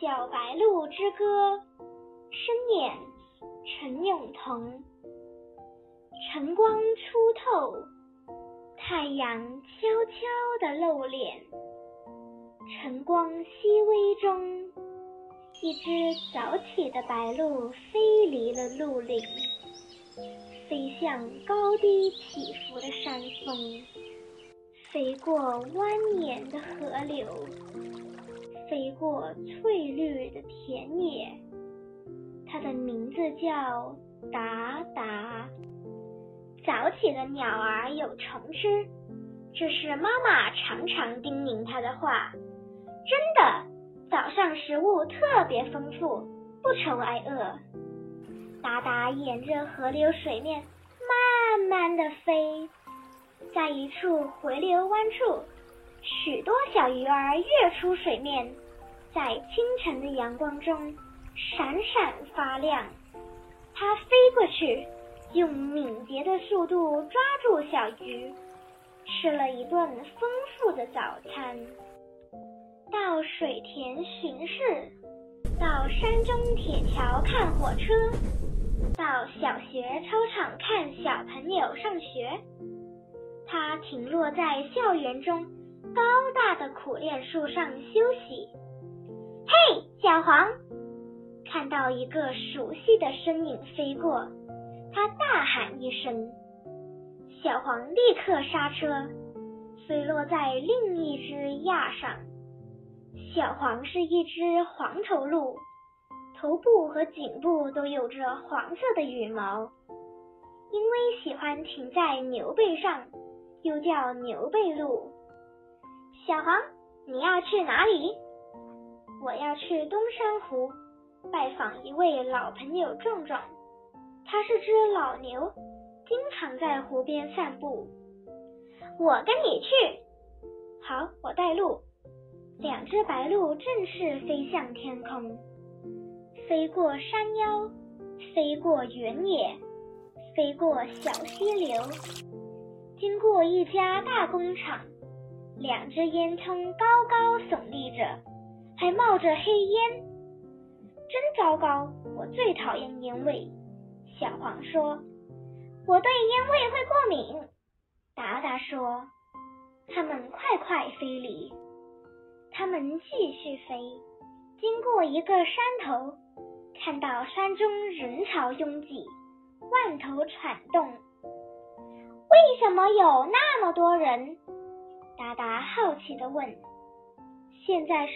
小白鹭之歌》，声演陈永彤。晨光初透，太阳悄悄地露脸。晨光熹微中，一只早起的白鹭飞离了鹿岭，飞向高低起伏的山峰，飞过蜿蜒的河流，飞过翠绿的田野。它的名字叫达达。早起的鸟儿有虫吃，这是妈妈常常叮咛它的话。真的，早上食物特别丰富，不愁挨饿。达达沿着河流水面慢慢的飞，在一处回流弯处，许多小鱼儿跃出水面，在清晨的阳光中闪闪发亮。它飞过去。用敏捷的速度抓住小鱼，吃了一顿丰富的早餐。到水田巡视，到山中铁桥看火车，到小学操场看小朋友上学。他停落在校园中高大的苦楝树上休息。小黄！看到一个熟悉的身影飞过。他大喊一声，小黄立刻刹车，飞落在另一只亚上。小黄是一只黄头鹿，头部和颈部都有着黄色的羽毛。因为喜欢停在牛背上，又叫牛背鹿。小黄，你要去哪里？我要去东山湖，拜访一位老朋友壮壮。他是只老牛，经常在湖边散步。我跟你去。好，我带路。两只白鹭正式飞向天空，飞过山腰，飞过原野，飞过小溪流，经过一家大工厂，两只烟囱高高耸立着，还冒着黑烟。真糟糕！我最讨厌烟味。小黄说：“我对烟味会过敏。”达达说：“他们快快飞离。”他们继续飞，经过一个山头，看到山中人潮拥挤，万头攒动。为什么有那么多人？达达好奇地问。现在是。